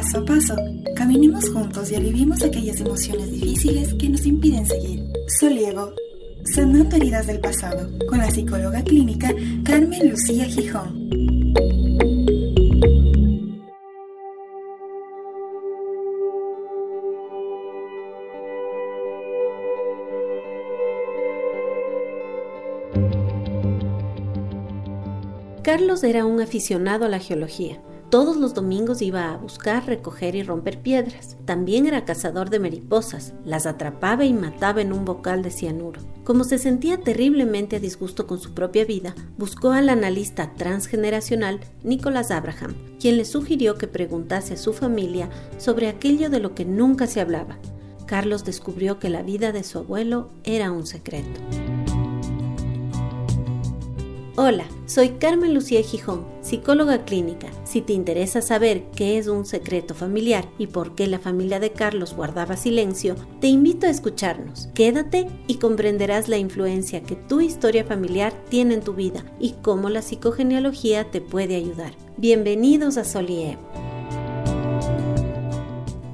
paso a paso. Caminemos juntos y aliviemos aquellas emociones difíciles que nos impiden seguir. Soliego, sanando heridas del pasado, con la psicóloga clínica Carmen Lucía Gijón. Carlos era un aficionado a la geología. Todos los domingos iba a buscar, recoger y romper piedras. También era cazador de mariposas, las atrapaba y mataba en un bocal de cianuro. Como se sentía terriblemente a disgusto con su propia vida, buscó al analista transgeneracional Nicholas Abraham, quien le sugirió que preguntase a su familia sobre aquello de lo que nunca se hablaba. Carlos descubrió que la vida de su abuelo era un secreto. Hola, soy Carmen Lucía Gijón, psicóloga clínica. Si te interesa saber qué es un secreto familiar y por qué la familia de Carlos guardaba silencio, te invito a escucharnos. Quédate y comprenderás la influencia que tu historia familiar tiene en tu vida y cómo la psicogenealogía te puede ayudar. Bienvenidos a Solie.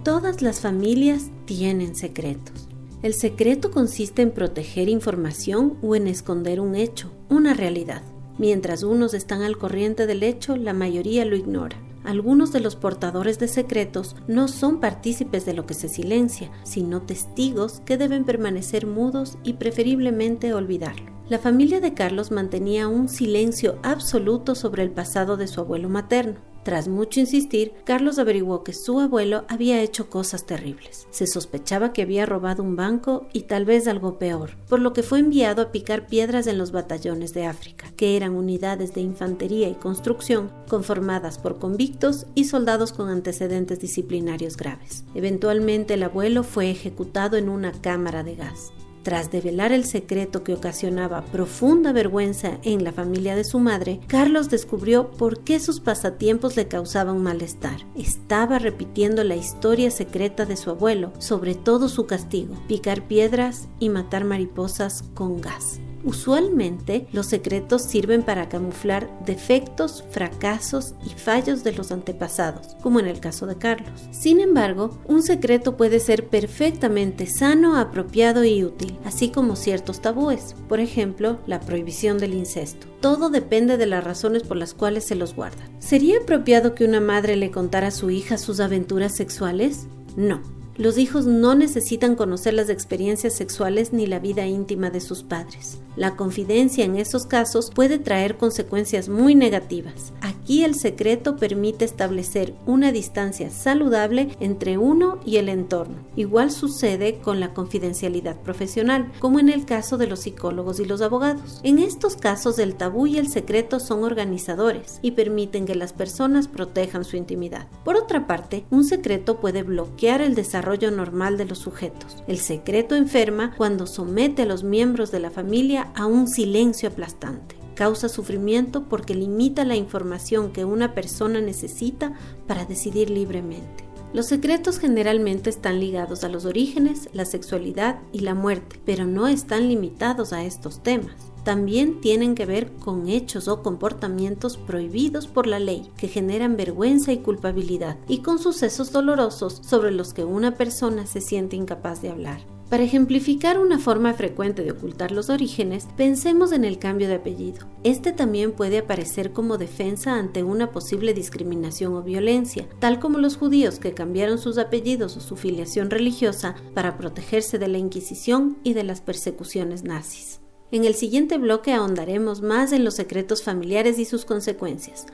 Todas las familias tienen secretos. El secreto consiste en proteger información o en esconder un hecho, una realidad. Mientras unos están al corriente del hecho, la mayoría lo ignora. Algunos de los portadores de secretos no son partícipes de lo que se silencia, sino testigos que deben permanecer mudos y preferiblemente olvidarlo. La familia de Carlos mantenía un silencio absoluto sobre el pasado de su abuelo materno. Tras mucho insistir, Carlos averiguó que su abuelo había hecho cosas terribles. Se sospechaba que había robado un banco y tal vez algo peor, por lo que fue enviado a picar piedras en los batallones de África, que eran unidades de infantería y construcción conformadas por convictos y soldados con antecedentes disciplinarios graves. Eventualmente el abuelo fue ejecutado en una cámara de gas. Tras develar el secreto que ocasionaba profunda vergüenza en la familia de su madre, Carlos descubrió por qué sus pasatiempos le causaban malestar. Estaba repitiendo la historia secreta de su abuelo, sobre todo su castigo, picar piedras y matar mariposas con gas. Usualmente los secretos sirven para camuflar defectos, fracasos y fallos de los antepasados, como en el caso de Carlos. Sin embargo, un secreto puede ser perfectamente sano, apropiado y útil, así como ciertos tabúes, por ejemplo, la prohibición del incesto. Todo depende de las razones por las cuales se los guarda. ¿Sería apropiado que una madre le contara a su hija sus aventuras sexuales? No. Los hijos no necesitan conocer las experiencias sexuales ni la vida íntima de sus padres. La confidencia en esos casos puede traer consecuencias muy negativas. Aquí el secreto permite establecer una distancia saludable entre uno y el entorno. Igual sucede con la confidencialidad profesional, como en el caso de los psicólogos y los abogados. En estos casos el tabú y el secreto son organizadores y permiten que las personas protejan su intimidad. Por otra parte, un secreto puede bloquear el desarrollo normal de los sujetos. El secreto enferma cuando somete a los miembros de la familia a un silencio aplastante. Causa sufrimiento porque limita la información que una persona necesita para decidir libremente. Los secretos generalmente están ligados a los orígenes, la sexualidad y la muerte, pero no están limitados a estos temas. También tienen que ver con hechos o comportamientos prohibidos por la ley que generan vergüenza y culpabilidad y con sucesos dolorosos sobre los que una persona se siente incapaz de hablar. Para ejemplificar una forma frecuente de ocultar los orígenes, pensemos en el cambio de apellido. Este también puede aparecer como defensa ante una posible discriminación o violencia, tal como los judíos que cambiaron sus apellidos o su filiación religiosa para protegerse de la Inquisición y de las persecuciones nazis. En el siguiente bloque ahondaremos más en los secretos familiares y sus consecuencias.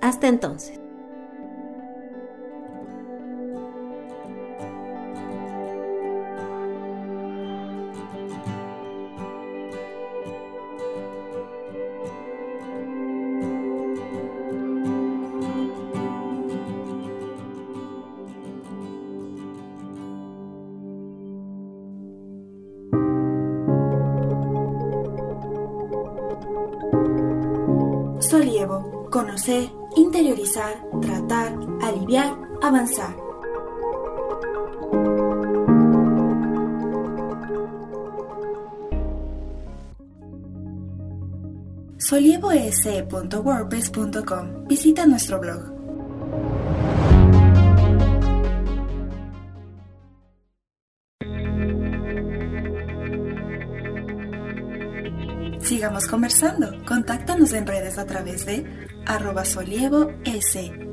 Hasta entonces. Solievo, conocer, interiorizar, tratar, aliviar, avanzar. solievoes.wordpress.com. Visita nuestro blog. Sigamos conversando. Contáctanos en redes a través de arroba solievo s.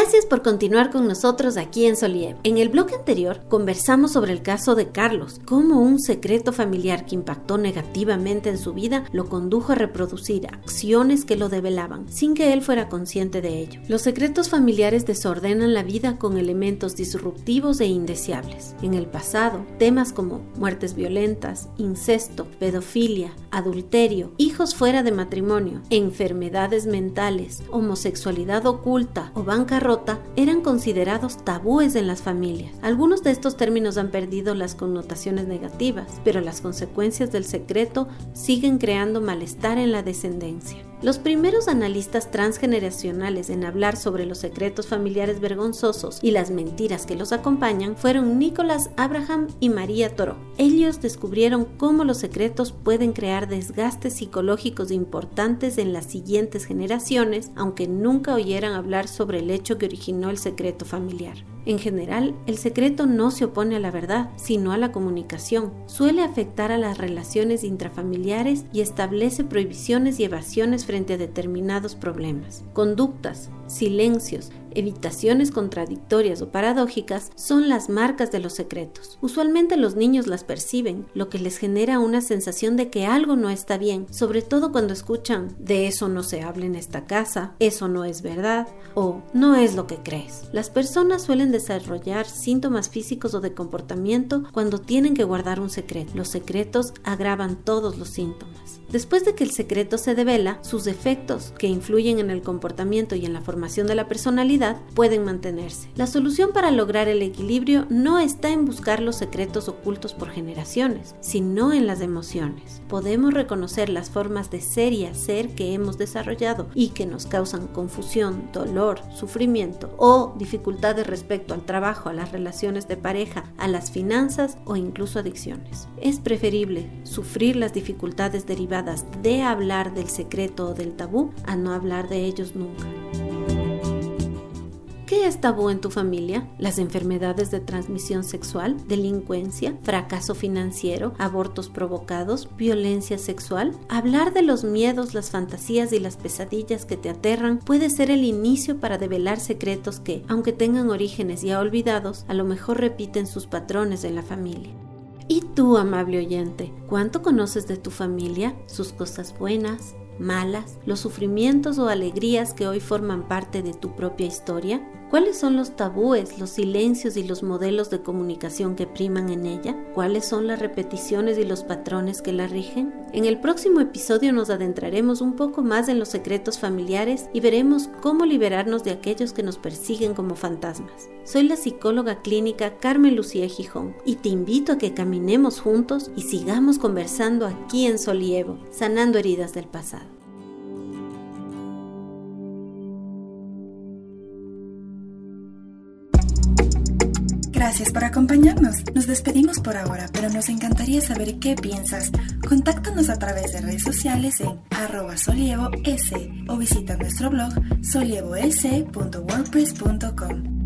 Gracias por continuar con nosotros aquí en Soliev. En el bloque anterior conversamos sobre el caso de Carlos, cómo un secreto familiar que impactó negativamente en su vida lo condujo a reproducir acciones que lo develaban, sin que él fuera consciente de ello. Los secretos familiares desordenan la vida con elementos disruptivos e indeseables. En el pasado, temas como muertes violentas, incesto, pedofilia, adulterio, hijos fuera de matrimonio, enfermedades mentales, homosexualidad oculta o banca eran considerados tabúes en las familias. Algunos de estos términos han perdido las connotaciones negativas, pero las consecuencias del secreto siguen creando malestar en la descendencia. Los primeros analistas transgeneracionales en hablar sobre los secretos familiares vergonzosos y las mentiras que los acompañan fueron Nicholas Abraham y María Toro. Ellos descubrieron cómo los secretos pueden crear desgastes psicológicos importantes en las siguientes generaciones, aunque nunca oyeran hablar sobre el hecho que originó el secreto familiar. En general, el secreto no se opone a la verdad, sino a la comunicación. Suele afectar a las relaciones intrafamiliares y establece prohibiciones y evasiones frente a determinados problemas. Conductas, silencios, evitaciones contradictorias o paradójicas son las marcas de los secretos. Usualmente los niños las perciben, lo que les genera una sensación de que algo no está bien, sobre todo cuando escuchan de eso no se habla en esta casa, eso no es verdad o no es lo que crees. Las personas suelen desarrollar síntomas físicos o de comportamiento cuando tienen que guardar un secreto. Los secretos agravan todos los síntomas. Después de que el secreto se devela, sus efectos, que influyen en el comportamiento y en la formación de la personalidad, pueden mantenerse. La solución para lograr el equilibrio no está en buscar los secretos ocultos por generaciones, sino en las emociones. Podemos reconocer las formas de ser y hacer que hemos desarrollado y que nos causan confusión, dolor, sufrimiento o dificultades respecto al trabajo, a las relaciones de pareja, a las finanzas o incluso adicciones. Es preferible sufrir las dificultades derivadas de hablar del secreto o del tabú a no hablar de ellos nunca. ¿Qué es tabú en tu familia? Las enfermedades de transmisión sexual, delincuencia, fracaso financiero, abortos provocados, violencia sexual. Hablar de los miedos, las fantasías y las pesadillas que te aterran puede ser el inicio para develar secretos que, aunque tengan orígenes ya olvidados, a lo mejor repiten sus patrones en la familia. ¿Y tú, amable oyente, cuánto conoces de tu familia, sus cosas buenas, malas, los sufrimientos o alegrías que hoy forman parte de tu propia historia? ¿Cuáles son los tabúes, los silencios y los modelos de comunicación que priman en ella? ¿Cuáles son las repeticiones y los patrones que la rigen? En el próximo episodio nos adentraremos un poco más en los secretos familiares y veremos cómo liberarnos de aquellos que nos persiguen como fantasmas. Soy la psicóloga clínica Carmen Lucía Gijón y te invito a que caminemos juntos y sigamos conversando aquí en Solievo, sanando heridas del pasado. Gracias por acompañarnos. Nos despedimos por ahora, pero nos encantaría saber qué piensas. Contáctanos a través de redes sociales en arroba solievoS o visita nuestro blog solievoS.wordpress.com.